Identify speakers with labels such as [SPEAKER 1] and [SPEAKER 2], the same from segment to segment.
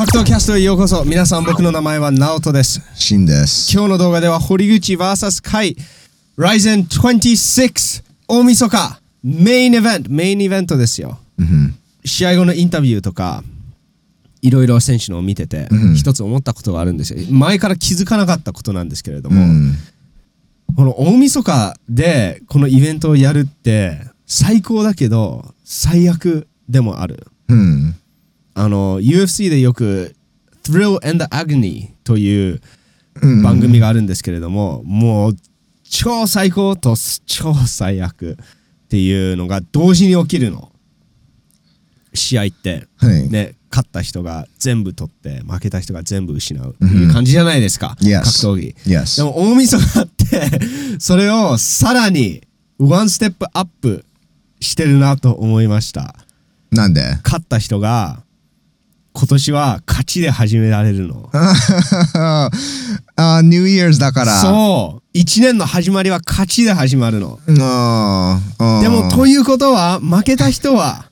[SPEAKER 1] 格闘キャストへようこそ。皆さん僕の名前はナオトです。
[SPEAKER 2] シンです。
[SPEAKER 1] 今日の動画では堀口 VS カイ。Ryzen 26大晦日。メインイベントメインイベントですよ。
[SPEAKER 2] うん
[SPEAKER 1] 試合後のインタビューとかいろいろ選手のを見てて、
[SPEAKER 2] うん
[SPEAKER 1] 一つ思ったことがあるんですよ。前から気づかなかったことなんですけれども、
[SPEAKER 2] うん。
[SPEAKER 1] この大晦日でこのイベントをやるって最高だけど最悪でもある。
[SPEAKER 2] うん
[SPEAKER 1] あの UFC でよく Thrill and Agony という
[SPEAKER 2] うん。
[SPEAKER 1] 番組があるんですけれども、もう超最高と超最悪っていうのが同時に起きるの。試合って。
[SPEAKER 2] はい。
[SPEAKER 1] ね勝った人が全部取って負けた人が全部失うっていう感じじゃないですか、格闘技。
[SPEAKER 2] Yes
[SPEAKER 1] でも大晦日ってそれをさらにワンステップアップしてるなと思いました。
[SPEAKER 2] なんで？
[SPEAKER 1] 勝った人が今年は勝ちで始められるの
[SPEAKER 2] あー、ニューイヤーズだから。う。
[SPEAKER 1] そう一年の始まりは勝ちで始まるのでもということは負けた人は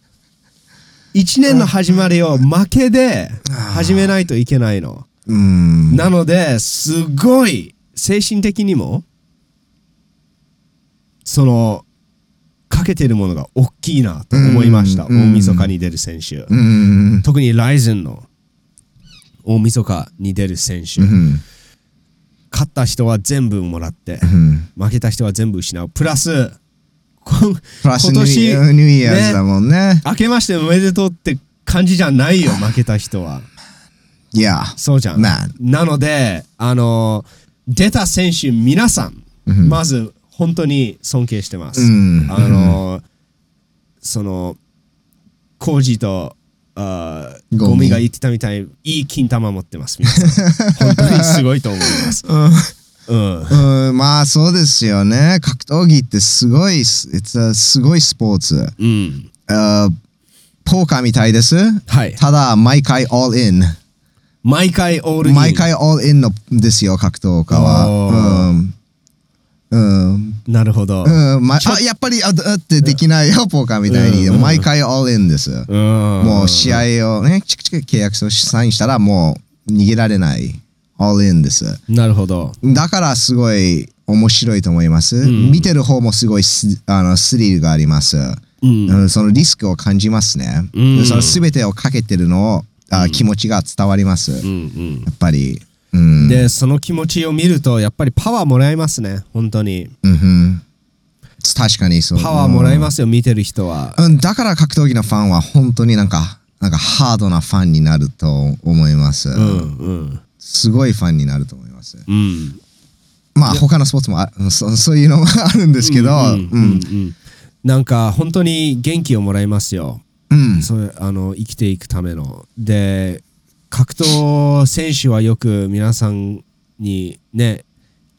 [SPEAKER 1] 一年の始まりを負けで始めないといけないの
[SPEAKER 2] うん。
[SPEAKER 1] なのですごい精神的にもそのかけてるものが大きいなと思いました
[SPEAKER 2] うん
[SPEAKER 1] 大晦日に出る選手
[SPEAKER 2] うん。
[SPEAKER 1] 特にライゼンの大晦日に出る選手
[SPEAKER 2] うん。
[SPEAKER 1] 勝った人は全部もらって
[SPEAKER 2] うん。
[SPEAKER 1] 負けた人は全部失うプラス今年
[SPEAKER 2] ーニューイヤーズだもんね。
[SPEAKER 1] 明けましておめでとうって感じじゃないよ 負けた人はい
[SPEAKER 2] や。
[SPEAKER 1] そうじゃん、
[SPEAKER 2] まあ
[SPEAKER 1] なのであの出た選手皆さんまず本当に尊敬してます、
[SPEAKER 2] うん
[SPEAKER 1] あのそのコージとあー
[SPEAKER 2] ゴミ
[SPEAKER 1] ゴミが言ってたみたいにいい金玉持ってます皆さん 本当にすごいと思いますうん
[SPEAKER 2] うん、まあそうですよね。格闘技ってすごい、it's a すごいスポーツ。
[SPEAKER 1] うん
[SPEAKER 2] あーポーカーみたいです。
[SPEAKER 1] はい
[SPEAKER 2] ただ、毎回 all in。
[SPEAKER 1] 毎回オールイン
[SPEAKER 2] 毎回 all in のですよ、格闘家
[SPEAKER 1] お
[SPEAKER 2] は。うん。うん。
[SPEAKER 1] なるほど、
[SPEAKER 2] うん。ま、あ、やっぱり、あ、あってできないよ、ポーカーみたいに。
[SPEAKER 1] うん
[SPEAKER 2] 毎回 all in です。
[SPEAKER 1] うん
[SPEAKER 2] もう試合をね、チクチク契約書サインしたらもう逃げられない。all in です。
[SPEAKER 1] なるほど
[SPEAKER 2] だからすごい面白いと思います。
[SPEAKER 1] ん
[SPEAKER 2] 見てる方もすごいスあのスリルがあります。
[SPEAKER 1] うん
[SPEAKER 2] うんそのリスクを感じますね。
[SPEAKER 1] うん
[SPEAKER 2] でその全てをかけてるのを、あ気持ちが伝わります。や
[SPEAKER 1] うんうん
[SPEAKER 2] っぱり。うん。
[SPEAKER 1] でその気持ちを見るとやっぱりパワーもらえますね。本当に。
[SPEAKER 2] うんうん。確かにそう。
[SPEAKER 1] パワーもらえますよ見てる人は。
[SPEAKER 2] うん、だから格闘技のファンは本当になんか、なんかハードなファンになると思います。
[SPEAKER 1] うんうん。
[SPEAKER 2] すごいファンになると思います。
[SPEAKER 1] うん。
[SPEAKER 2] まあ他のスポーツもあそそういうのもあるんですけど、
[SPEAKER 1] なんか本当に元気をもらいますよ。
[SPEAKER 2] うん。
[SPEAKER 1] そういうあの生きていくための。で格闘選手はよく皆さんにね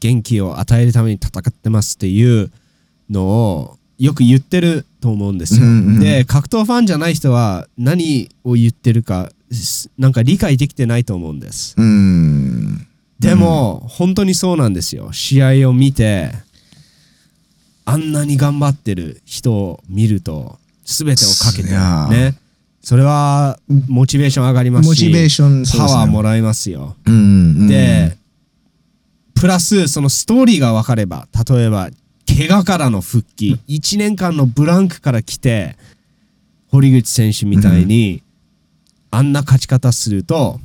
[SPEAKER 1] 元気を与えるために戦ってますっていうのをよく言ってると思うんですよ、
[SPEAKER 2] うんうん
[SPEAKER 1] で格闘ファンじゃない人は何を言ってるかすなんか理解できてないと思うんです。
[SPEAKER 2] うん。
[SPEAKER 1] でも、本当にそうなんですよ。試合を見てあんなに頑張ってる人を見ると全てをかけてねそれはモチベーション上がりますし
[SPEAKER 2] モチベーションそう
[SPEAKER 1] パワーもらえますよ、
[SPEAKER 2] うんうん。
[SPEAKER 1] でプラスそのストーリーが分かれば例えば怪我からの復帰1年間のブランクから来て堀口選手みたいに、あんな勝ち方すると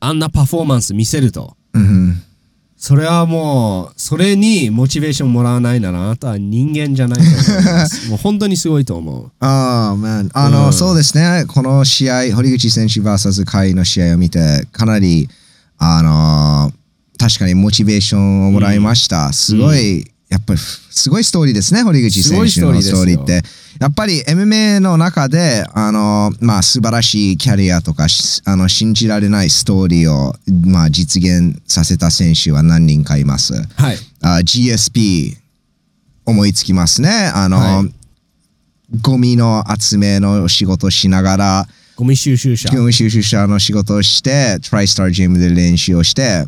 [SPEAKER 1] あんなパフォーマンス見せると
[SPEAKER 2] うん
[SPEAKER 1] それはもうそれにモチベーションもらわないならあなたは人間じゃないと思います。もう本当にすごいと思う。
[SPEAKER 2] ああ、man あの、
[SPEAKER 1] うん。
[SPEAKER 2] そうですね、この試合、堀口選手 VS 甲斐の試合を見て、かなり、あの確かにモチベーションをもらいました。すごい、やっぱり、すごいストーリーですね、堀口選手の
[SPEAKER 1] ス
[SPEAKER 2] ス
[SPEAKER 1] トーリー
[SPEAKER 2] って。やっぱり MMA の中で、あのまあ、素晴らしいキャリアとか、しあの信じられないストーリーを、まあ、実現させた選手は何人かいます。
[SPEAKER 1] はい
[SPEAKER 2] あ GSP 思いつきますね。あの、
[SPEAKER 1] はい
[SPEAKER 2] ゴミの集めの仕事しながら、
[SPEAKER 1] ゴミ収集者
[SPEAKER 2] ゴミ収集者の仕事をして、トライスタージムで練習をして、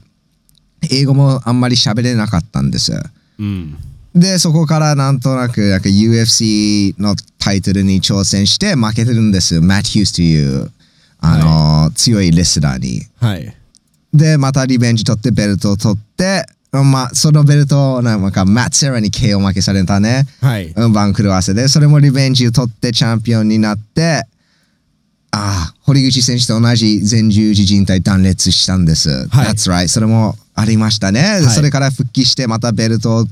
[SPEAKER 2] 英語もあんまり喋れなかったんです。
[SPEAKER 1] うん
[SPEAKER 2] で、そこからなんとなくなんか UFC のタイトルに挑戦して負けてるんです。マット・ヒュースというあのー強いレスラーに。
[SPEAKER 1] はい
[SPEAKER 2] で、またリベンジ取ってベルトを取って、まあ、そのベルトをなんかマッツ・セラに KO 負けされたね。
[SPEAKER 1] はい
[SPEAKER 2] うん番狂わせで、それもリベンジを取ってチャンピオンになって、ああ、堀口選手と同じ前十字靭帯断裂したんです。
[SPEAKER 1] はい
[SPEAKER 2] That's right. それもありましたね。で
[SPEAKER 1] はい
[SPEAKER 2] それから復帰して、またベルトを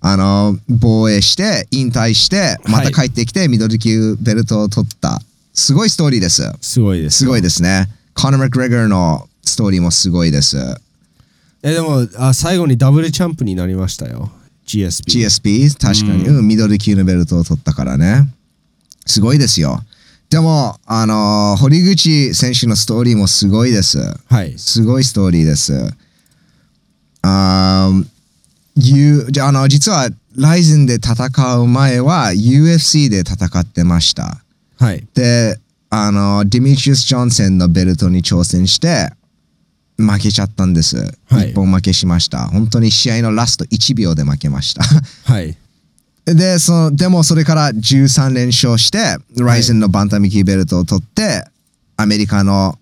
[SPEAKER 2] あの防衛して、引退して、また帰ってきて、ミドル級ベルトを取った。すごいストーリーです。
[SPEAKER 1] すごいです
[SPEAKER 2] すごいですね。コナー・マクレガーのストーリーもすごいです。
[SPEAKER 1] えでもあ最後にダブルチャンプになりましたよ GSP
[SPEAKER 2] GSP? 確かに、うん、ミドル級のベルトを取ったからね。すごいですよ。でも、あのー堀口選手のストーリーもすごいです。
[SPEAKER 1] はい
[SPEAKER 2] すごいストーリーです。あじゃああの実は、ライゼンで戦う前は UFC で戦ってました。
[SPEAKER 1] はい
[SPEAKER 2] で、あの、ディミトリウス・ジョンセンのベルトに挑戦して、負けちゃったんです。
[SPEAKER 1] はい
[SPEAKER 2] 一本負けしました。本当に試合のラスト1秒で負けました。
[SPEAKER 1] はい
[SPEAKER 2] で、その、でもそれから13連勝して、ライゼンのバンタミキーベルトを取って、アメリカの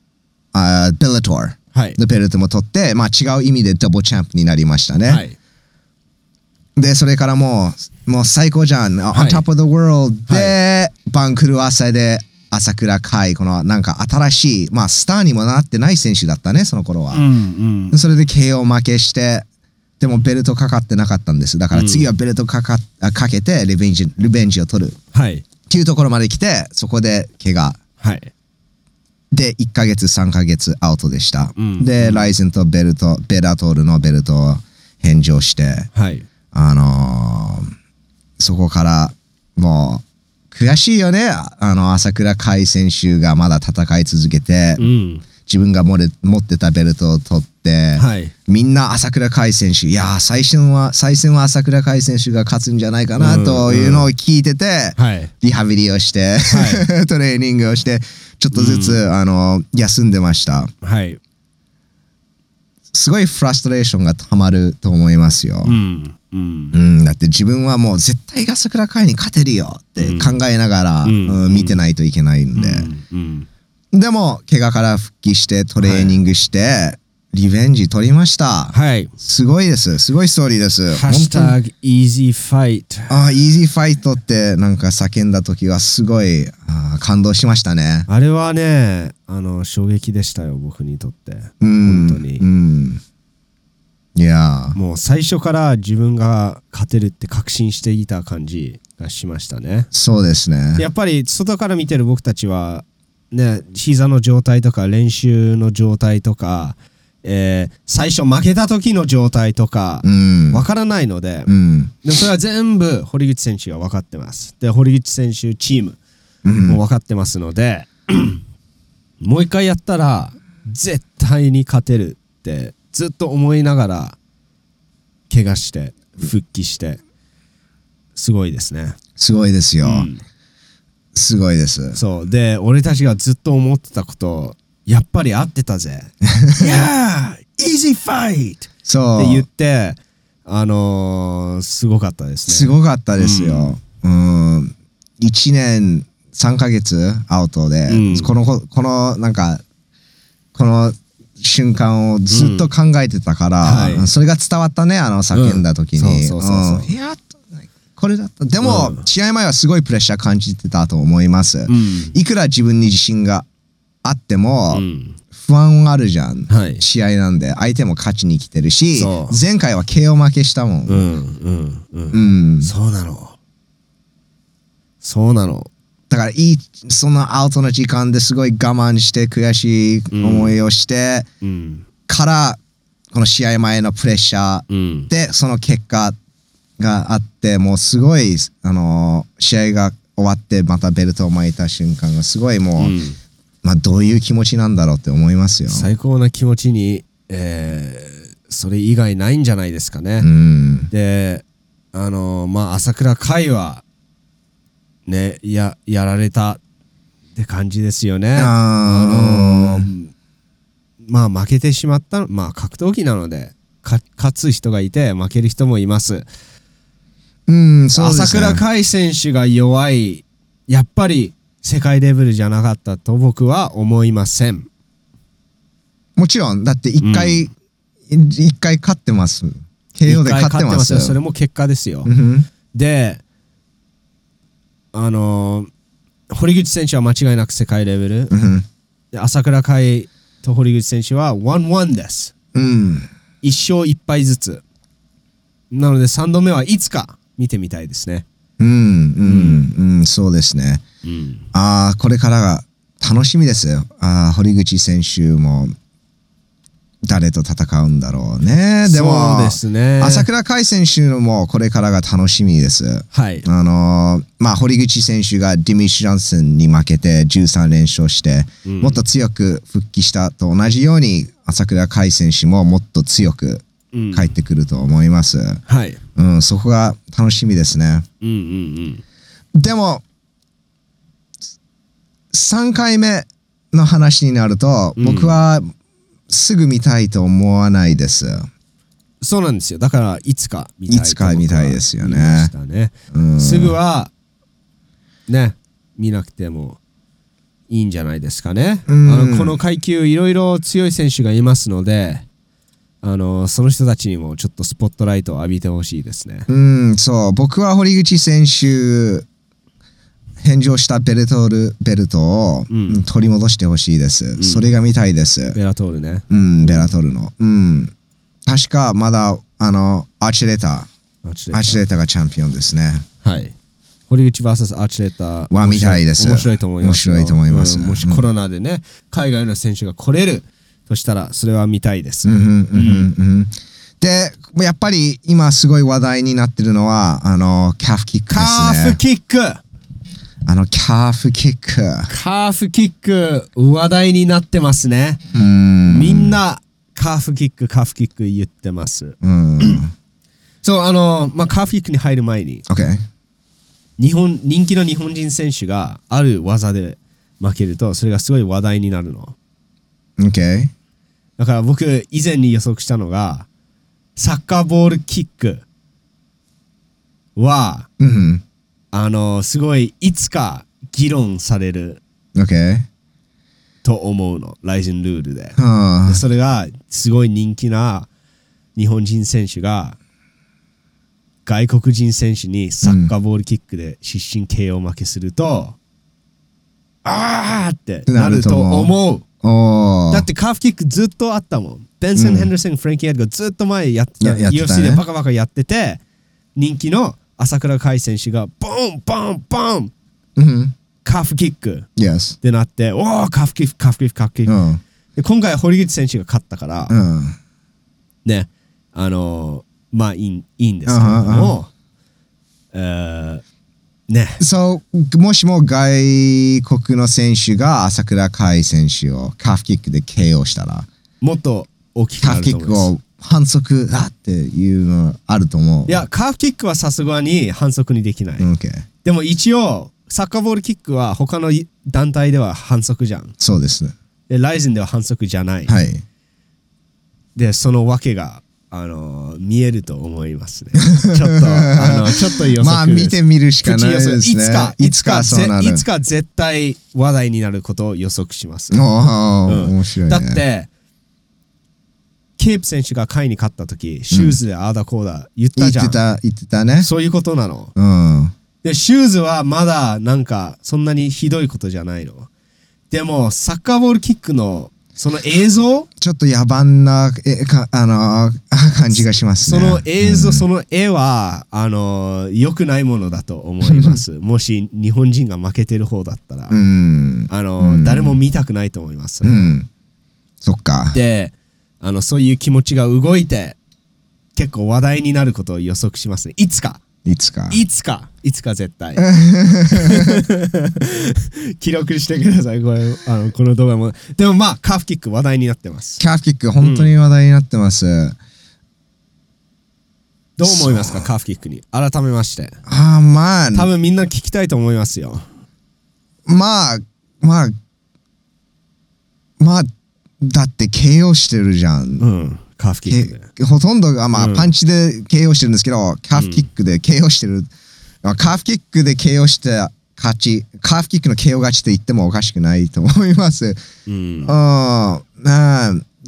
[SPEAKER 2] あベルトー
[SPEAKER 1] はい。
[SPEAKER 2] のベルトも取って、まあ違う意味でダブルチャンプになりましたね。
[SPEAKER 1] はい。
[SPEAKER 2] で、それからもう、もう最高じゃん。
[SPEAKER 1] はい。
[SPEAKER 2] On top of the world で、バンクルワサで朝倉海、このなんか新しい、まあスターにもなってない選手だったね、その頃は。
[SPEAKER 1] うんうん。
[SPEAKER 2] それで KO 負けして、でもベルトかかってなかったんです。だから次はベルトかかあかけてリベンジ、リベンジを取る。
[SPEAKER 1] はい
[SPEAKER 2] っていうところまで来て、そこで怪我。
[SPEAKER 1] はい
[SPEAKER 2] で、1ヶ月、3ヶ月アウトでした。
[SPEAKER 1] うん
[SPEAKER 2] で、ライゼンとベルト、ベラトールのベルトを返上して、
[SPEAKER 1] はい
[SPEAKER 2] あのーそこからもう悔しいよね。あの、朝倉海選手がまだ戦い続けて、
[SPEAKER 1] うん
[SPEAKER 2] 自分が持れ持ってたベルトを取って、
[SPEAKER 1] はい。
[SPEAKER 2] みんな朝倉海選手、いやー、最初は、最戦は朝倉海選手が勝つんじゃないかなというのを聞いてて、
[SPEAKER 1] はい。
[SPEAKER 2] リハビリをして、
[SPEAKER 1] は
[SPEAKER 2] トレーニングをして、ちょっとずつ、あの、休んでました。
[SPEAKER 1] はい。
[SPEAKER 2] すごいフラストレーションがたまると思いますよ。
[SPEAKER 1] うん。うん。
[SPEAKER 2] うん、だって自分はもう絶対朝倉海に勝てるよって考えながら、
[SPEAKER 1] うん。
[SPEAKER 2] うん。見てないといけないんで、
[SPEAKER 1] うん
[SPEAKER 2] でも怪我から復帰してトレーニングして、リベンジ取りました、
[SPEAKER 1] はい。
[SPEAKER 2] すごいです。すごいストーリーです。
[SPEAKER 1] ハッシュタグ Easy Fight
[SPEAKER 2] あイージーファイトってなんか叫んだ時はすごいあー感動しましたね。
[SPEAKER 1] あれはねあの衝撃でしたよ僕にとって。
[SPEAKER 2] うん
[SPEAKER 1] 本当に。
[SPEAKER 2] うん。いやー。
[SPEAKER 1] もう最初から自分が勝てるって確信していた感じがしましたね。
[SPEAKER 2] そうですね。
[SPEAKER 1] やっぱり外から見てる僕たちはね膝の状態とか練習の状態とか、えー最初負けた時の状態とか
[SPEAKER 2] うん。
[SPEAKER 1] わからないので、
[SPEAKER 2] うん。
[SPEAKER 1] でもそれは全部堀口選手が分かってます。で堀口選手チーム
[SPEAKER 2] うん。
[SPEAKER 1] も分かってますので、もう一回やったら絶対に勝てるってずっと思いながら怪我して復帰してすごいですね、
[SPEAKER 2] すごいですよ、
[SPEAKER 1] うん
[SPEAKER 2] すごいです。
[SPEAKER 1] そう。で俺たちがずっと思ってたことやっぱり合ってたぜ。Yeah! Easy fight!
[SPEAKER 2] そう。
[SPEAKER 1] って言ってあのーすごかったですね。
[SPEAKER 2] すごかったですよ。うん。1年3ヶ月アウトで、
[SPEAKER 1] うん。
[SPEAKER 2] この、この、なんか、この瞬間をずっと考えてたから、
[SPEAKER 1] うん。はい。
[SPEAKER 2] それが伝わったね、あの叫んだ時に。これだった。でも、
[SPEAKER 1] うん。
[SPEAKER 2] 試合前はすごいプレッシャー感じてたと思います。
[SPEAKER 1] うん。
[SPEAKER 2] いくら自分に自信があっても、
[SPEAKER 1] うん。
[SPEAKER 2] 不安あるじゃん、
[SPEAKER 1] はい。
[SPEAKER 2] 試合なんで。相手も勝ちに来てるし
[SPEAKER 1] そう。
[SPEAKER 2] 前回は KO 負けしたもん、
[SPEAKER 1] うんうんうん。
[SPEAKER 2] うん、
[SPEAKER 1] そうなの。そうなの。
[SPEAKER 2] だからいいそのアウトの時間ですごい我慢して悔しい思いをして
[SPEAKER 1] うん。
[SPEAKER 2] からこの試合前のプレッシャー
[SPEAKER 1] うん。
[SPEAKER 2] でその結果があってもうすごいあの試合が終わってまたベルトを巻いた瞬間がすごいもう、
[SPEAKER 1] うん
[SPEAKER 2] まあどういう気持ちなんだろうって思いますよ。
[SPEAKER 1] 最高な気持ちに、えーそれ以外ないんじゃないですかね。
[SPEAKER 2] うん
[SPEAKER 1] であのまあ朝倉海はねややられたって感じですよね。
[SPEAKER 2] あー
[SPEAKER 1] あのまあ負けてしまったのまあ格闘技なのでか勝つ人がいて負ける人もいます。
[SPEAKER 2] うんそうですね
[SPEAKER 1] 朝倉海選手が弱いやっぱり世界レベルじゃなかったと僕は思いません。
[SPEAKER 2] もちろん、だって一回、一回勝ってます。KO で勝ってます
[SPEAKER 1] よ。それも結果ですよ。
[SPEAKER 2] うん
[SPEAKER 1] で、あのー堀口選手は間違いなく世界レベル。
[SPEAKER 2] うん
[SPEAKER 1] で朝倉海と堀口選手は1-1です。
[SPEAKER 2] うん。
[SPEAKER 1] 一勝一敗ずつ。なので3度目はいつか見てみたいですね。
[SPEAKER 2] うん、うん、うん、そうですね。
[SPEAKER 1] うん。
[SPEAKER 2] ああ、これからが楽しみですよ。ああ、堀口選手も誰と戦うんだろうね。でも、
[SPEAKER 1] ですね。
[SPEAKER 2] 朝倉海選手もこれからが楽しみです。
[SPEAKER 1] はい。
[SPEAKER 2] あのーまあ、堀口選手がディミッシュ・ジョンソンに負けて13連勝して、
[SPEAKER 1] うん
[SPEAKER 2] もっと強く復帰したと同じように朝倉海選手ももっと強く
[SPEAKER 1] うん
[SPEAKER 2] 帰ってくると思います。
[SPEAKER 1] はい。
[SPEAKER 2] うん、そこが楽しみですね。
[SPEAKER 1] うんうん
[SPEAKER 2] でも、3回目の話になると、
[SPEAKER 1] うん
[SPEAKER 2] 僕はすぐ見たいと思わないです。
[SPEAKER 1] うん。そうなんですよ。だからいつか見たいと
[SPEAKER 2] いつか見たいですよね
[SPEAKER 1] ね。
[SPEAKER 2] うん、
[SPEAKER 1] すぐはね見なくてもいいんじゃないですかね。
[SPEAKER 2] うん
[SPEAKER 1] あのこの階級いろいろ強い選手がいますのであのその人たちにもちょっとスポットライトを浴びてほしいですね。
[SPEAKER 2] うん、そう、僕は堀口選手、返上したベルトルベルトを、
[SPEAKER 1] うん
[SPEAKER 2] 取り戻してほしいです、
[SPEAKER 1] ん
[SPEAKER 2] それが見たいです。
[SPEAKER 1] ベラトールね。
[SPEAKER 2] うん、ベラトルの。うん。確かまだ、あの、アーチレータ
[SPEAKER 1] アーチ
[SPEAKER 2] ー、アーチレーターがチャンピオンですね。
[SPEAKER 1] はい。堀口 VS アーチレーター
[SPEAKER 2] は見たいです
[SPEAKER 1] 面白いと思いますよ。
[SPEAKER 2] 面白いと思います
[SPEAKER 1] うんもし
[SPEAKER 2] うん
[SPEAKER 1] コロナでね、海外の選手が来れるとしたら、それは見たいです。
[SPEAKER 2] で、やっぱり今すごい話題になってるのは、あの、キャフキックです
[SPEAKER 1] カー
[SPEAKER 2] ね
[SPEAKER 1] フ。キック
[SPEAKER 2] あの、キャフキック。
[SPEAKER 1] カーフキック話題になってますね。
[SPEAKER 2] うん。
[SPEAKER 1] みんなカーフキック、カーフキック言ってます。
[SPEAKER 2] うん。
[SPEAKER 1] そう、あの、まあ、カーフキックに入る前に、
[SPEAKER 2] OK。
[SPEAKER 1] 日本、人気の日本人選手がある技で負けると、それがすごい話題になるの。
[SPEAKER 2] OK。
[SPEAKER 1] だから僕、以前に予測したのが、サッカーボールキックは、
[SPEAKER 2] うん。
[SPEAKER 1] あの、すごい、いつか議論される
[SPEAKER 2] OK。
[SPEAKER 1] と思うの、ライジンルールで。
[SPEAKER 2] は
[SPEAKER 1] でそれがすごい人気な日本人選手が外国人選手にサッカーボールキックで失神 KO 負けすると、あーってなると思う。だってカーフキックずっとあったもん。ベンソン・ヘンダーソン、フランキー・エッドがずっと前やってた。
[SPEAKER 2] ややってた
[SPEAKER 1] UFC
[SPEAKER 2] ね
[SPEAKER 1] でバカバカやってて、人気の朝倉海選手がボンボンボン
[SPEAKER 2] うん。
[SPEAKER 1] カーフキックっ
[SPEAKER 2] Yes。
[SPEAKER 1] てなって、おーカーフキック、カーフキック、カーフキック。
[SPEAKER 2] うん。
[SPEAKER 1] で今回堀口選手が勝ったから、
[SPEAKER 2] うん。
[SPEAKER 1] ね、あのーまあいいいいんですけれども、えーね、
[SPEAKER 2] そう、もしも外国の選手が朝倉海選手をカーフキックで KO したら、
[SPEAKER 1] もっと大きくなると思います。
[SPEAKER 2] を反則だっていうのあると思う。
[SPEAKER 1] いや、カーフキックはさすがに反則にできない。
[SPEAKER 2] OK。
[SPEAKER 1] でも一応、サッカーボールキックは他の団体では反則じゃん。
[SPEAKER 2] そうです。
[SPEAKER 1] で、ライゼンでは反則じゃない。
[SPEAKER 2] はい。
[SPEAKER 1] で、その訳が、あのー見えると思いますね。ちょっと、あの、ちょっと予測
[SPEAKER 2] まあ見てみるしかないですね。
[SPEAKER 1] いつか、いつか、いつか絶対話題になることを予測します。
[SPEAKER 2] おー
[SPEAKER 1] うん
[SPEAKER 2] 面白いね。
[SPEAKER 1] だって、ケープ選手が下位に勝った時、シューズでああだこうだ言ったじゃん。
[SPEAKER 2] 言ってた、言ってたね。
[SPEAKER 1] そういうことなの。
[SPEAKER 2] うん。
[SPEAKER 1] で、シューズはまだなんかそんなにひどいことじゃないの。でも、サッカーボールキックのその映像、
[SPEAKER 2] ちょっと野蛮な、えかあの感じがしますね。
[SPEAKER 1] その映像、
[SPEAKER 2] うん
[SPEAKER 1] その絵は、あの、良くないものだと思います。もし日本人が負けてる方だったら、
[SPEAKER 2] うん。
[SPEAKER 1] あの、
[SPEAKER 2] うん
[SPEAKER 1] 誰も見たくないと思います。
[SPEAKER 2] うん。そっか。
[SPEAKER 1] であのそういう気持ちが動いて結構話題になることを予測しますねいつか
[SPEAKER 2] いつか。
[SPEAKER 1] いつか。いつか絶対。記録してください。これあのこの動画も。でもまあカーフキック話題になってます。
[SPEAKER 2] キャーフキック、本当に話題になってます。
[SPEAKER 1] どう思いますかカーフキックに？改めまして。
[SPEAKER 2] ああ、まあ、
[SPEAKER 1] 多分みんな聞きたいと思いますよ。
[SPEAKER 2] まあ、まあ、まあ、だって KO してるじゃん。
[SPEAKER 1] うんカーフキック
[SPEAKER 2] ほとんどが、まあ、
[SPEAKER 1] うん
[SPEAKER 2] パンチで KO してるんですけど、カーフキックで KO してる。まあカーフキックで KO して勝ち、カーフキックの KO 勝ちと言ってもおかしくないと思います。
[SPEAKER 1] うん
[SPEAKER 2] うん、な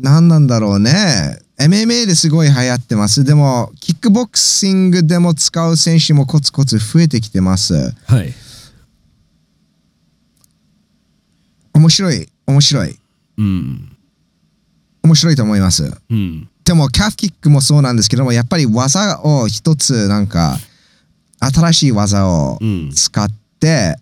[SPEAKER 2] なんなんだろうね。MMA ですごい流行ってます。でも、キックボクシングでも使う選手もコツコツ増えてきてます。
[SPEAKER 1] はい
[SPEAKER 2] 面白い、面白い。
[SPEAKER 1] うん
[SPEAKER 2] 面白いと思います。
[SPEAKER 1] うん
[SPEAKER 2] でも、キャフキックもそうなんですけども、やっぱり技を一つ、なんか、新しい技を
[SPEAKER 1] うん
[SPEAKER 2] 使って、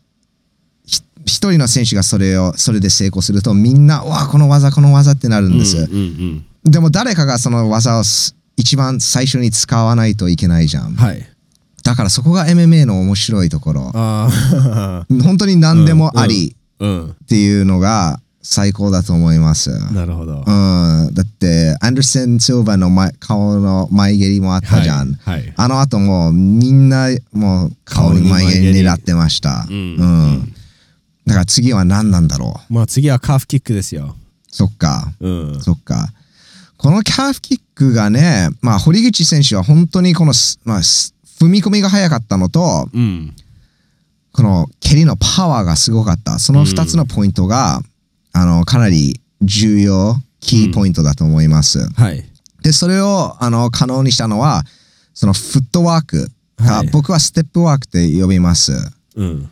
[SPEAKER 2] ひ一人の選手がそれを、それで成功すると、みんな、うわ、この技、この技ってなるんです。
[SPEAKER 1] うんうん
[SPEAKER 2] でも、誰かがその技をす一番最初に使わないといけないじゃん。
[SPEAKER 1] はい
[SPEAKER 2] だからそこが MMA の面白いところ。
[SPEAKER 1] ああ
[SPEAKER 2] 本当に何でもあり
[SPEAKER 1] うん
[SPEAKER 2] っていうのが最高だと思います。
[SPEAKER 1] なるほど
[SPEAKER 2] うん、だって、アンダーセン・シルバーの前顔の前蹴りもあったじゃん。
[SPEAKER 1] はいはい
[SPEAKER 2] あの後もうみんなもう顔に前蹴り狙ってました。
[SPEAKER 1] う
[SPEAKER 2] うんん。だから次は何なんだろう。
[SPEAKER 1] まあ次はカーフキックですよ
[SPEAKER 2] そっか。
[SPEAKER 1] うん
[SPEAKER 2] そっか。このキャーフキックがね、まあ堀口選手は本当にこのす、まあ、す踏み込みが早かったのと、
[SPEAKER 1] うん
[SPEAKER 2] この蹴りのパワーがすごかった。その2つのポイントが、あの、かなり重要、キーポイントだと思います。
[SPEAKER 1] はい
[SPEAKER 2] で、それを、あの、可能にしたのは、そのフットワーク。あ
[SPEAKER 1] はい
[SPEAKER 2] 僕はステップワークって呼びます。
[SPEAKER 1] うん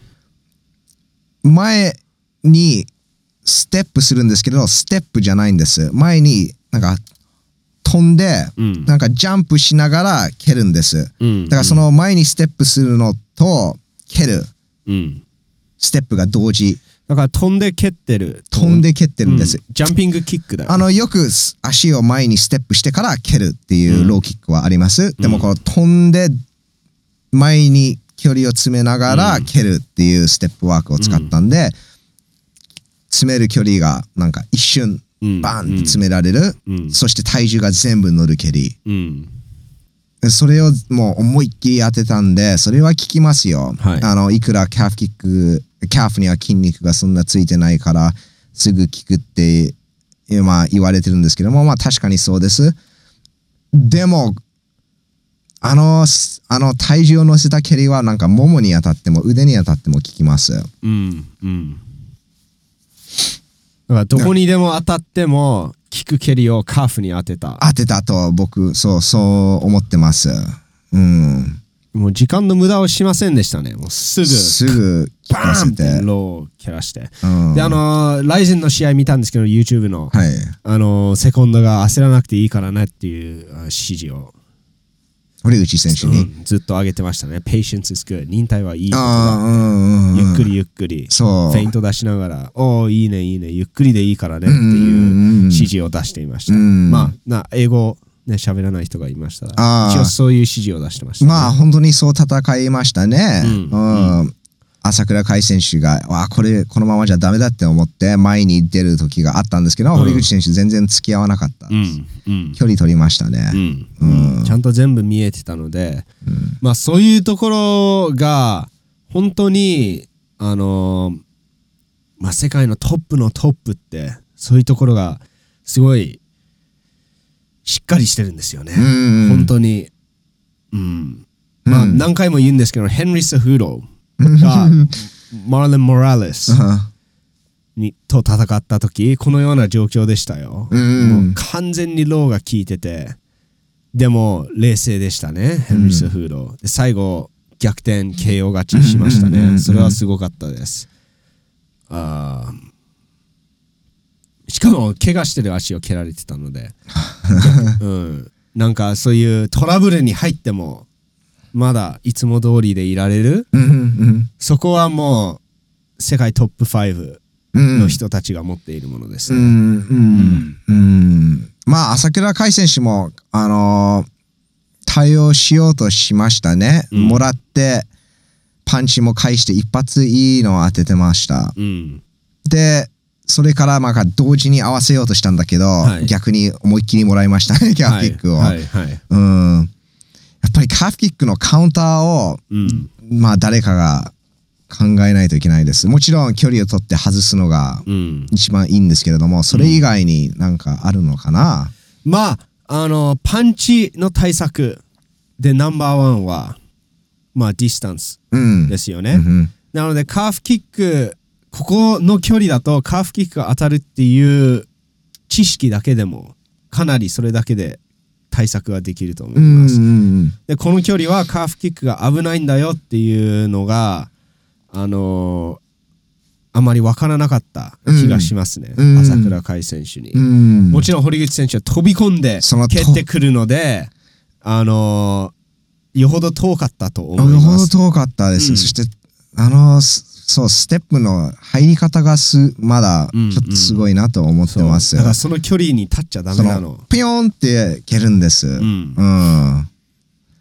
[SPEAKER 2] 前にステップするんですけど、ステップじゃないんです。前になんか飛んで、
[SPEAKER 1] うん
[SPEAKER 2] なんかジャンプしながら蹴るんです。
[SPEAKER 1] うん
[SPEAKER 2] だからその前にステップするのと蹴る
[SPEAKER 1] うん
[SPEAKER 2] ステップが同時。
[SPEAKER 1] だから飛んで蹴ってる。
[SPEAKER 2] 飛んで蹴ってるんです。
[SPEAKER 1] うん。ジャンピングキックだよ
[SPEAKER 2] あの、よくす足を前にステップしてから蹴るっていうローキックはあります。でもこの飛んで前に距離を詰めながら蹴るっていうステップワークを使ったんで、詰める距離がなんか一瞬
[SPEAKER 1] うん。
[SPEAKER 2] バーンって詰められる。
[SPEAKER 1] うん。
[SPEAKER 2] そして体重が全部乗る蹴り。
[SPEAKER 1] うん。
[SPEAKER 2] それをもう思いっきり当てたんで、それは効きますよ。
[SPEAKER 1] はい。
[SPEAKER 2] あの、いくらキャフキック、キャフには筋肉がそんなついてないから、すぐ効くって、まあ言われてるんですけども、まあ確かにそうです。でも、あの、すあの体重を乗せた蹴りはなんかももに当たっても腕に当たっても効きます。
[SPEAKER 1] うんうんだからどこにでも当たってもキック蹴りをカーフに当てた
[SPEAKER 2] 当てたと僕、そう、そう思ってます。うん。
[SPEAKER 1] もう時間の無駄をしませんでしたね。もうすぐ。
[SPEAKER 2] すぐ効
[SPEAKER 1] バーンって
[SPEAKER 2] て。
[SPEAKER 1] ローを蹴らして。
[SPEAKER 2] うん。
[SPEAKER 1] であのーライゼンの試合見たんですけど YouTube の。
[SPEAKER 2] はい。
[SPEAKER 1] あのーセコンドが焦らなくていいからねっていうあ指示を、
[SPEAKER 2] 堀口選手に。
[SPEAKER 1] うんずっと上げてましたね。Patience is good 忍耐はいい。こと
[SPEAKER 2] ああ、
[SPEAKER 1] だ
[SPEAKER 2] うんうんうん。
[SPEAKER 1] ゆっくりゆっくり。
[SPEAKER 2] そう。
[SPEAKER 1] フェイント出しながらおおいいねいいね。ゆっくりでいいからねっていう
[SPEAKER 2] うん。
[SPEAKER 1] 指示を出していました。
[SPEAKER 2] うん。
[SPEAKER 1] まあな英語ね喋らない人がいました。ら一応そういう指示を出してましたね、
[SPEAKER 2] まあ本当にそう戦いましたね。
[SPEAKER 1] う
[SPEAKER 2] うん。ん。朝倉海選手が、わあ、これ、このままじゃダメだって思って前に出る時があったんですけど、
[SPEAKER 1] うん。
[SPEAKER 2] 堀口選手全然付き合わなかった。
[SPEAKER 1] うん。うん。
[SPEAKER 2] 距離取りましたね。
[SPEAKER 1] うん。ちゃんと全部見えてたので、まあそういうところが本当にあのーまあ世界のトップのトップってそういうところがすごいしっかりしてるんですよね、
[SPEAKER 2] うん。
[SPEAKER 1] 本当に。うん。まあ何回も言うんですけど、ヘンリー・セフードがマーレン・モラレスにと戦った時このような状況でしたよ、
[SPEAKER 2] うん。
[SPEAKER 1] もう完全にローが効いててでも冷静でしたねヘンリー・セフード、で最後逆転 KO 勝ちしましたね。それはすごかったです。あーしかも怪我してる足を蹴られてたので、うん、なんかそういうトラブルに入ってもまだいつも通りでいられる。
[SPEAKER 2] うんうん
[SPEAKER 1] そこはもう世界トップ5
[SPEAKER 2] うん。
[SPEAKER 1] の人たちが持っているものですね。
[SPEAKER 2] うん。まあ朝倉海選手もあのー対応しようとしましたね、
[SPEAKER 1] うん。
[SPEAKER 2] もらってパンチも返して一発いいのを当ててました。
[SPEAKER 1] うん、
[SPEAKER 2] でそれからまあ同時に合わせようとしたんだけど、
[SPEAKER 1] はい。
[SPEAKER 2] 逆に思いっきりもらいましたねキャフキックを、
[SPEAKER 1] はいはい。はい
[SPEAKER 2] うん。やっぱりカーフキックのカウンターを
[SPEAKER 1] うん。
[SPEAKER 2] まあ誰かが考えないといけないです。もちろん距離を取って外すのが
[SPEAKER 1] うん、
[SPEAKER 2] 一番いいんですけれどもそれ以外になんかあるのかな、
[SPEAKER 1] まああのパンチの対策でナンバーワンはまあディスタンス
[SPEAKER 2] うん。
[SPEAKER 1] ですよね。
[SPEAKER 2] うん。
[SPEAKER 1] なのでカーフキックここの距離だとカーフキックが当たるっていう知識だけでもかなりそれだけで対策ができると思い
[SPEAKER 2] うん
[SPEAKER 1] ます。
[SPEAKER 2] うん
[SPEAKER 1] でこの距離はカーフキックが危ないんだよっていうのがあのーあまり分からなかった気がしますね、
[SPEAKER 2] うん。
[SPEAKER 1] 朝倉海選手に、
[SPEAKER 2] うん。
[SPEAKER 1] もちろん堀口選手は飛び込んで蹴ってくるのであのーよほど遠かったと思い
[SPEAKER 2] よほ
[SPEAKER 1] ます
[SPEAKER 2] ど遠かったです、
[SPEAKER 1] うん。
[SPEAKER 2] そしてあのすそうステップの入り方がすまだ
[SPEAKER 1] うん
[SPEAKER 2] ちょっとすごいなと思ってます、
[SPEAKER 1] だからその距離に立っちゃダ
[SPEAKER 2] そ
[SPEAKER 1] メなの。
[SPEAKER 2] のピヨンって蹴るんです、
[SPEAKER 1] うん。
[SPEAKER 2] うん。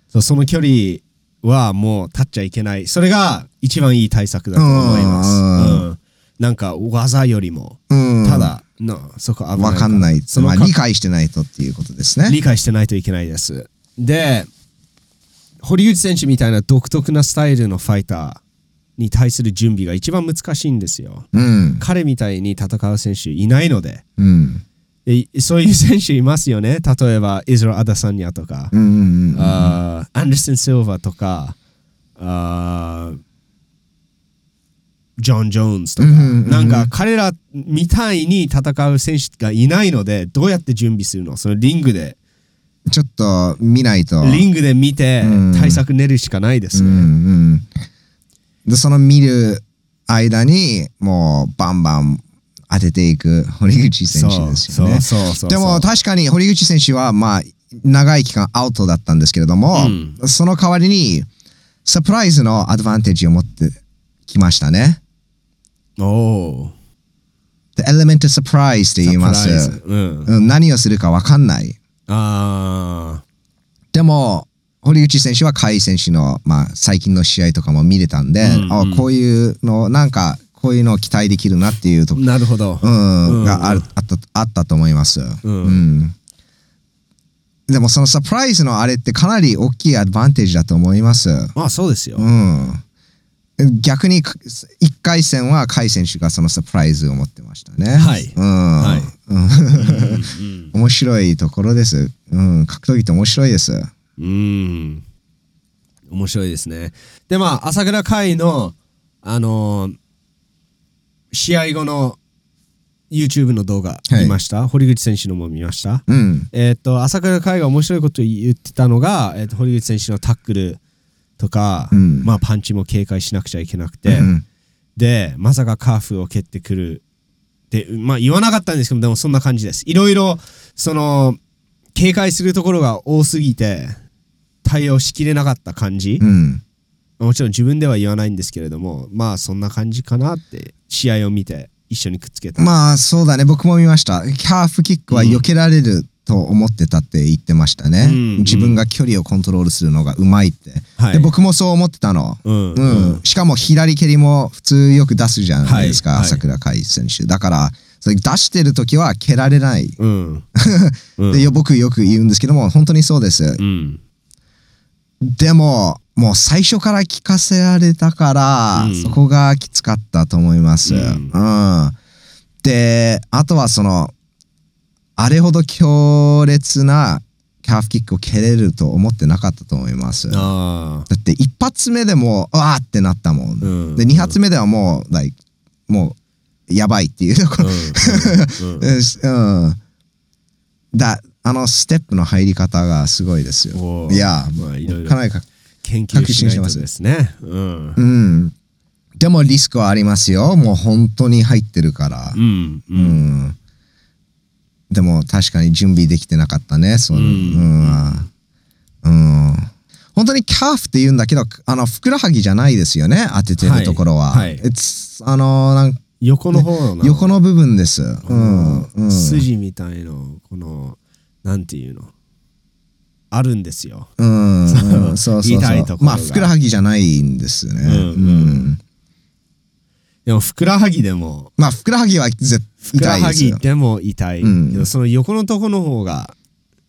[SPEAKER 1] そうその距離はもう立っちゃいけない。それが一番いい対策だと思います、
[SPEAKER 2] うん
[SPEAKER 1] うんなんか技よりも
[SPEAKER 2] うん。
[SPEAKER 1] ただのそこ危ない
[SPEAKER 2] わかんない。まあ、
[SPEAKER 1] そのか
[SPEAKER 2] 理解してないとっていうことですね。
[SPEAKER 1] 理解してないといけないです。で堀口選手みたいな独特なスタイルのファイターに対する準備が一番難しいんですよ。
[SPEAKER 2] うん。
[SPEAKER 1] 彼みたいに戦う選手いないので。
[SPEAKER 2] うん。
[SPEAKER 1] でそういう選手いますよね？例えばイズラ・アダサンニャとか、
[SPEAKER 2] うんうんうん
[SPEAKER 1] あーアンダーソン・シルバーとか。ジョン・ジョーンズとか、
[SPEAKER 2] うんうんうん。
[SPEAKER 1] なんか彼らみたいに戦う選手がいないのでどうやって準備するの？そのリングで。
[SPEAKER 2] ちょっと見ないと。
[SPEAKER 1] リングで見て
[SPEAKER 2] うん。
[SPEAKER 1] 対策練るしかないですね。
[SPEAKER 2] うんうん、でその見る間にもうバンバン当てていく堀口選手ですよね。
[SPEAKER 1] そうそうそうそう
[SPEAKER 2] でも確かに堀口選手はまあ長い期間アウトだったんですけれども、
[SPEAKER 1] う
[SPEAKER 2] その代わりにサプライズのアドバンテージを持ってきましたね。
[SPEAKER 1] おお
[SPEAKER 2] The element of surprise って言います。
[SPEAKER 1] うん、
[SPEAKER 2] うん何をするか分かんない。
[SPEAKER 1] あ
[SPEAKER 2] でも、堀口選手は甲斐選手の、まあ、最近の試合とかも見れたんで、
[SPEAKER 1] うんうん。
[SPEAKER 2] あこういうの、なんか、こういうのを期待できるなっていうとこ
[SPEAKER 1] あなるほど。
[SPEAKER 2] うん
[SPEAKER 1] うん
[SPEAKER 2] があるあったあったと思います、
[SPEAKER 1] ん。
[SPEAKER 2] うん。でもそのサプライズのあれってかなり大きいアドバンテージだと思います、
[SPEAKER 1] まあそうですよ。
[SPEAKER 2] うん、逆に1回戦は甲斐選手がそのサプライズを持ってましたね。
[SPEAKER 1] はい。
[SPEAKER 2] うん。
[SPEAKER 1] はい。
[SPEAKER 2] うん
[SPEAKER 1] うん。
[SPEAKER 2] 面白いところです、うん、格闘技って面白いです
[SPEAKER 1] うん。面白いですね。で、まあ、朝倉海の、あのー試合後の YouTube の動画
[SPEAKER 2] はい
[SPEAKER 1] 見ました、堀口選手のも見ました？
[SPEAKER 2] うん
[SPEAKER 1] えっ、と、朝倉海が面白いことを言ってたのが、えーと堀口選手のタックルとか、
[SPEAKER 2] うん
[SPEAKER 1] まあ、パンチも警戒しなくちゃいけなくて、
[SPEAKER 2] うん
[SPEAKER 1] で、まさかカーフを蹴ってくるって、まあ言わなかったんですけど、でもそんな感じです。いろいろ、その、警戒するところが多すぎて、対応しきれなかった感じ、
[SPEAKER 2] うん。
[SPEAKER 1] もちろん自分では言わないんですけれども、まあそんな感じかなって、試合を見て一緒にくっつけた。
[SPEAKER 2] まあそうだね。僕も見ました。キャーフキックは避けられると思ってたって言ってましたね、
[SPEAKER 1] うん
[SPEAKER 2] 自分が距離をコントロールするのがうまいって、
[SPEAKER 1] はい。
[SPEAKER 2] で僕もそう思ってたの、
[SPEAKER 1] うん。
[SPEAKER 2] うん。しかも左蹴りも普通よく出すじゃないですか、
[SPEAKER 1] はい。はい
[SPEAKER 2] 朝倉海選手。だからそれ出してる時は蹴られない、
[SPEAKER 1] うん。うん。
[SPEAKER 2] でよ僕よく言うんですけども本当にそうです、
[SPEAKER 1] うん。
[SPEAKER 2] でももう最初から聞かせられたから、
[SPEAKER 1] うん。
[SPEAKER 2] そこがきつかったと思います、
[SPEAKER 1] う
[SPEAKER 2] うん。んであとはそのあれほど強烈なキャーフキックを蹴れると思ってなかったと思います。だ
[SPEAKER 1] あ
[SPEAKER 2] って一発目でもうわーってなったもん、
[SPEAKER 1] うん。
[SPEAKER 2] で二発目ではもう like もうやばいっていうとこ
[SPEAKER 1] あ。
[SPEAKER 2] ろ、
[SPEAKER 1] うん、
[SPEAKER 2] だあのステップの入り方がすごいですよいや
[SPEAKER 1] まあいろいろ
[SPEAKER 2] かなりか
[SPEAKER 1] 研究しないとですね。うん。
[SPEAKER 2] うん。でもリスクはありますよ。もう本当に入ってるから
[SPEAKER 1] う。ん。う。
[SPEAKER 2] うんん。でも確かに準備できてなかったね。その
[SPEAKER 1] う
[SPEAKER 2] うんん。うん。本当にキャーフって言うんだけど、あの、ふくらはぎじゃないですよね。当ててるところは。
[SPEAKER 1] はいはい
[SPEAKER 2] あの、なん
[SPEAKER 1] 横の方の？
[SPEAKER 2] 横の部分です。うん。うん。
[SPEAKER 1] 筋みたいのこのなんていうの？あるんですよ
[SPEAKER 2] うん。うんそうそうそう。
[SPEAKER 1] 痛いところが
[SPEAKER 2] まあ、ふくらはぎじゃないんですね。
[SPEAKER 1] うんうん
[SPEAKER 2] うん
[SPEAKER 1] でもふくらはぎでも
[SPEAKER 2] まあ、ふくらはぎは絶
[SPEAKER 1] ふくらは
[SPEAKER 2] 痛いですよ。
[SPEAKER 1] ぎでも痛い、
[SPEAKER 2] うん
[SPEAKER 1] けどその横のとこの方が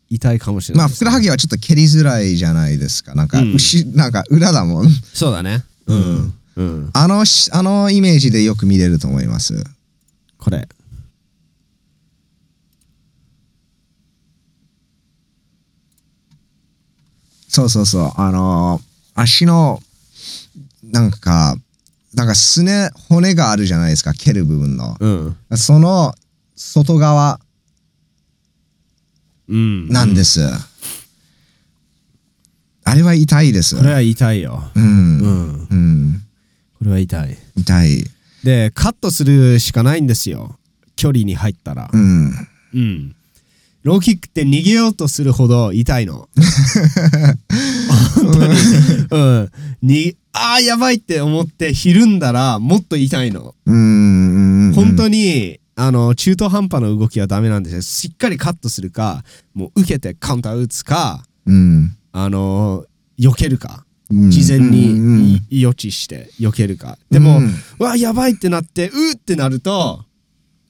[SPEAKER 1] 痛いかもしれない
[SPEAKER 2] まあ、ふくらはぎはちょっと蹴りづらいじゃないですか。なんか、
[SPEAKER 1] うん
[SPEAKER 2] 牛なんか裏だもん。
[SPEAKER 1] そうだねうん、うん、
[SPEAKER 2] あのし、あのイメージでよく見れると思います。
[SPEAKER 1] これ
[SPEAKER 2] そうそうそう。あの、足の、なんか、なんかすね骨があるじゃないですか蹴る部分の、
[SPEAKER 1] うん。
[SPEAKER 2] その外側。
[SPEAKER 1] うん。
[SPEAKER 2] なんです、あれは痛いです。
[SPEAKER 1] これは痛いよ。
[SPEAKER 2] うん、
[SPEAKER 1] うん。
[SPEAKER 2] うん、
[SPEAKER 1] これは痛い。
[SPEAKER 2] 痛い。
[SPEAKER 1] でカットするしかないんですよ。距離に入ったら。
[SPEAKER 2] うん。
[SPEAKER 1] うんローキックって逃げようとするほど痛いの。本当に。うん。にあーやばいって思ってひるんだらもっと痛いの。
[SPEAKER 2] うん
[SPEAKER 1] 本当にあの中途半端な動きはダメなんですよ。しっかりカットするかもう受けてカウンター打つか
[SPEAKER 2] うん。
[SPEAKER 1] あの避けるか。
[SPEAKER 2] うん。
[SPEAKER 1] 事前にい予知して避けるか。でも、
[SPEAKER 2] うん。
[SPEAKER 1] うわやばいってなってうーってなると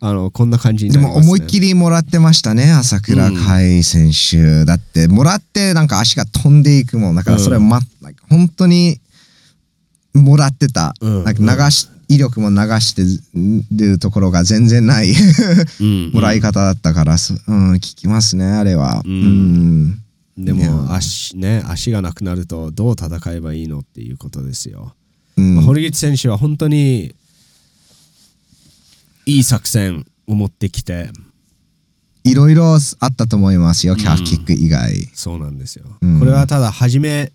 [SPEAKER 1] あのこんな感じに
[SPEAKER 2] で
[SPEAKER 1] なります、ね、
[SPEAKER 2] も思いっきりもらってましたね朝倉海選手、だって。もらってなんか足が飛んでいくもん。だからそれは、まなんか本当にもらってた、
[SPEAKER 1] うん。
[SPEAKER 2] なんか流し威力も流してるところが全然ない。
[SPEAKER 1] うん。
[SPEAKER 2] もらい方だったから、そうん、聞きますねあれは、
[SPEAKER 1] う
[SPEAKER 2] うん。ん
[SPEAKER 1] でも足ね足がなくなるとどう戦えばいいのっていうことですよ、
[SPEAKER 2] うん。
[SPEAKER 1] まあ堀口選手は本当にいい作戦を持ってきて。
[SPEAKER 2] いろいろあったと思いますよキャフキック以外、っ
[SPEAKER 1] そうなんですよ、
[SPEAKER 2] うん。
[SPEAKER 1] これはただ初め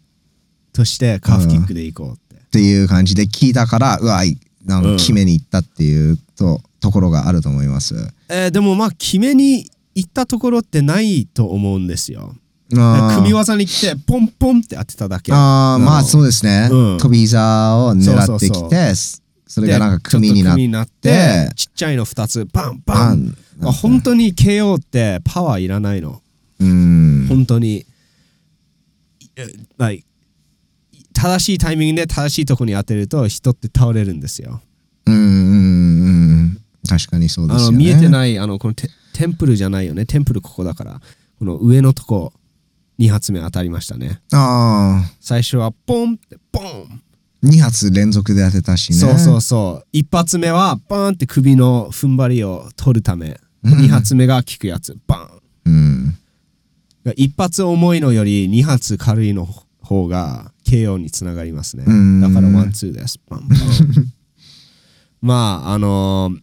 [SPEAKER 1] としてカーフキックでいこうって、
[SPEAKER 2] ていう感じで聞いたからうわいなんか決めに行ったっていうと,、ところがあると思います。
[SPEAKER 1] えーでもまあ決めに行ったところってないと思うんですよ。組み技に来てポンポンって当てただけ。
[SPEAKER 2] あーまあそうですね、
[SPEAKER 1] うん。
[SPEAKER 2] 飛び膝を狙ってきてそれがなんか組になっ
[SPEAKER 1] でちょっと組になって
[SPEAKER 2] て
[SPEAKER 1] ちっちゃいの2つバンバ
[SPEAKER 2] バ
[SPEAKER 1] ン。
[SPEAKER 2] ン
[SPEAKER 1] まあ本当に KO ってパワーいらないの。
[SPEAKER 2] うん。
[SPEAKER 1] 本当に。え like 正しいタイミングで正しいとこに当てると人って倒れるんですよ。
[SPEAKER 2] うんうんうん確かにそうですよね。
[SPEAKER 1] あの見えてないあのこのテテンプルじゃないよね。テンプルここだから。この上のとこ2発目当たりましたね。
[SPEAKER 2] ああ
[SPEAKER 1] 最初はポンってポン
[SPEAKER 2] 2発連続で当てたしね。
[SPEAKER 1] そうそうそう。一発目はバーンって首の踏ん張りを取るため
[SPEAKER 2] うん。
[SPEAKER 1] 二発目が効くやつ。バーン。
[SPEAKER 2] うん。
[SPEAKER 1] 一発重いのより二発軽いの方が KO につながりますね。
[SPEAKER 2] うん。
[SPEAKER 1] だからワンツーです。バンバン。まああのー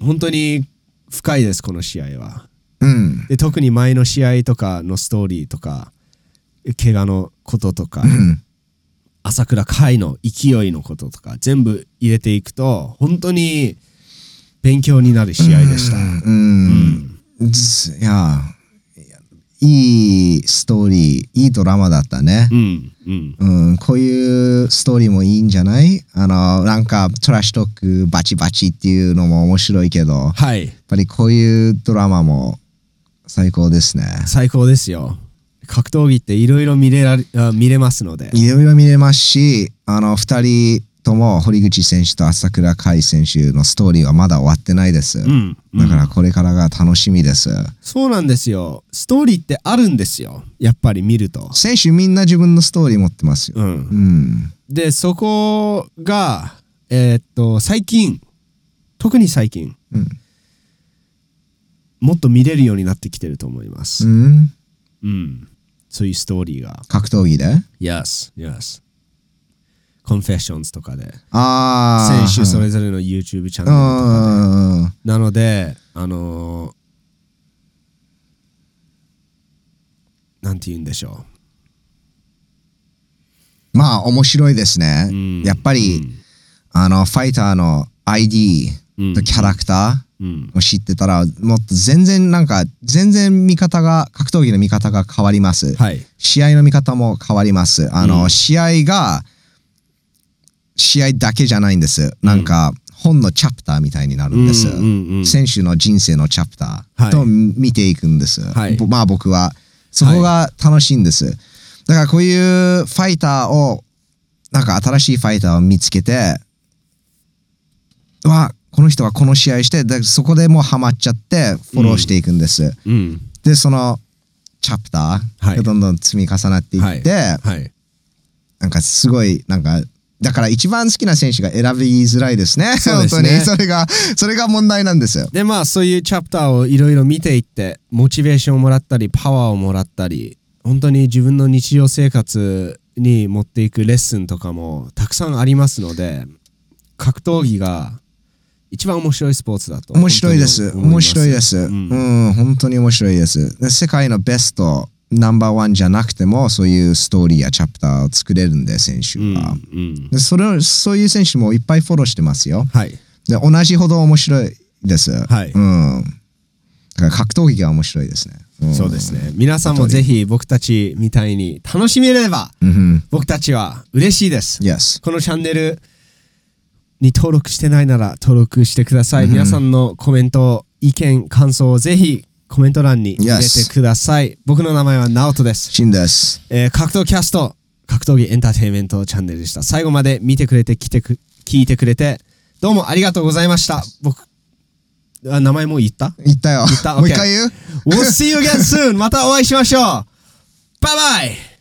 [SPEAKER 1] 本当に深いですこの試合は。
[SPEAKER 2] うん。
[SPEAKER 1] で特に前の試合とかのストーリーとか怪我のこととか。
[SPEAKER 2] うん
[SPEAKER 1] 朝倉海の勢いのこととか全部入れていくと本当に勉強になる試合でした。
[SPEAKER 2] うん、ずいやいいストーリーいいドラマだったね。
[SPEAKER 1] う、んうん。
[SPEAKER 2] うん、こういうストーリーもいいんじゃない？あのなんかトラッシュトークバチバチっていうのも面白いけどやっ
[SPEAKER 1] はい
[SPEAKER 2] ぱりこういうドラマも最高ですね。
[SPEAKER 1] 最高ですよ。格闘技っていろいろ見れられあ見れますので。
[SPEAKER 2] いろいろ見れますしあの2人とも堀口選手と朝倉海選手のストーリーはまだ終わってないです、
[SPEAKER 1] うん、
[SPEAKER 2] だからこれからが楽しみです
[SPEAKER 1] そうなんですよ。ストーリーってあるんですよ。やっぱり見ると。
[SPEAKER 2] 選手みんな自分のストーリー持ってますよ、
[SPEAKER 1] うん、
[SPEAKER 2] うん
[SPEAKER 1] でそこがえーっと最近特に最近
[SPEAKER 2] うん
[SPEAKER 1] もっと見れるようになってきてると思います。
[SPEAKER 2] うん、
[SPEAKER 1] うん、そういうストーリーが。
[SPEAKER 2] 格闘技で
[SPEAKER 1] ？Yes, yes. Confessions とかで。
[SPEAKER 2] ああ
[SPEAKER 1] 選手それぞれの YouTube チャンネルとかで。
[SPEAKER 2] うん
[SPEAKER 1] なので、あのーなんて言うんでしょ
[SPEAKER 2] まあ面白いですね、
[SPEAKER 1] う。うん
[SPEAKER 2] やっぱり、あのファイターの ID キャラクタ
[SPEAKER 1] うん、
[SPEAKER 2] ーを知ってたら、もっと全然なんか全然見方が格闘技の見方が変わります、
[SPEAKER 1] はい。
[SPEAKER 2] 試合の見方も変わります。あの、
[SPEAKER 1] うん。
[SPEAKER 2] 試合が試合だけじゃないんです。なんか本のチャプターみたいになるんです、選手の人生のチャプタ
[SPEAKER 1] はい。
[SPEAKER 2] ーと見ていくんです、
[SPEAKER 1] はい。
[SPEAKER 2] ぼまあ僕は。そこが楽しいんです、だからこういうファイターをなんか新しいファイターを見つけてわこの人はこの試合してでそこでもうハマっちゃってフォローしていくんです、
[SPEAKER 1] うん。
[SPEAKER 2] でそのチャプター
[SPEAKER 1] はい
[SPEAKER 2] がどんどん積み重なっていって、
[SPEAKER 1] はい。
[SPEAKER 2] なんかすごいなんかだから一番好きな選手が選びづらいですね。
[SPEAKER 1] すね
[SPEAKER 2] 本当にそれがそれが問題なんですよ。
[SPEAKER 1] で、まあ、そういうチャプターをいろいろ見ていって、モチベーションをもらったり、パワーをもらったり、本当に自分の日常生活に持っていくレッスンとかもたくさんありますので、格闘技が一番面白いスポーツだと
[SPEAKER 2] 面白いです。面白いです。
[SPEAKER 1] う
[SPEAKER 2] うんん、本当に面白いです。で世界のベストナンバーワンじゃなくても、そういうストーリーやチャプターを作れるんで、選手
[SPEAKER 1] うん
[SPEAKER 2] は。
[SPEAKER 1] うん
[SPEAKER 2] でそれをそういう選手もいっぱいフォローしてますよ。
[SPEAKER 1] はい
[SPEAKER 2] で同じほど面白いです。
[SPEAKER 1] はい
[SPEAKER 2] うん。だから格闘技が面白いですね。ん
[SPEAKER 1] そうですね皆さんもぜひ僕たちみたいに楽しめれば
[SPEAKER 2] うん。
[SPEAKER 1] 僕たちは嬉しいです
[SPEAKER 2] Yes。
[SPEAKER 1] このチャンネルに登録してないなら登録してください。
[SPEAKER 2] うん
[SPEAKER 1] 皆さんのコメント、意見、感想をぜひコメント欄に入れてください。僕の名前はナオトです。
[SPEAKER 2] シンです。
[SPEAKER 1] えー格闘キャスト、格闘技エンターテインメントチャンネルでした。最後まで見てくれて、来てく、聞いてくれて、どうもありがとうございました。僕、あ名前もう言った？
[SPEAKER 2] 言ったよ。
[SPEAKER 1] 言った？
[SPEAKER 2] もう一回言う
[SPEAKER 1] ?We'll see you again soon! またお会いしましょうバイバイ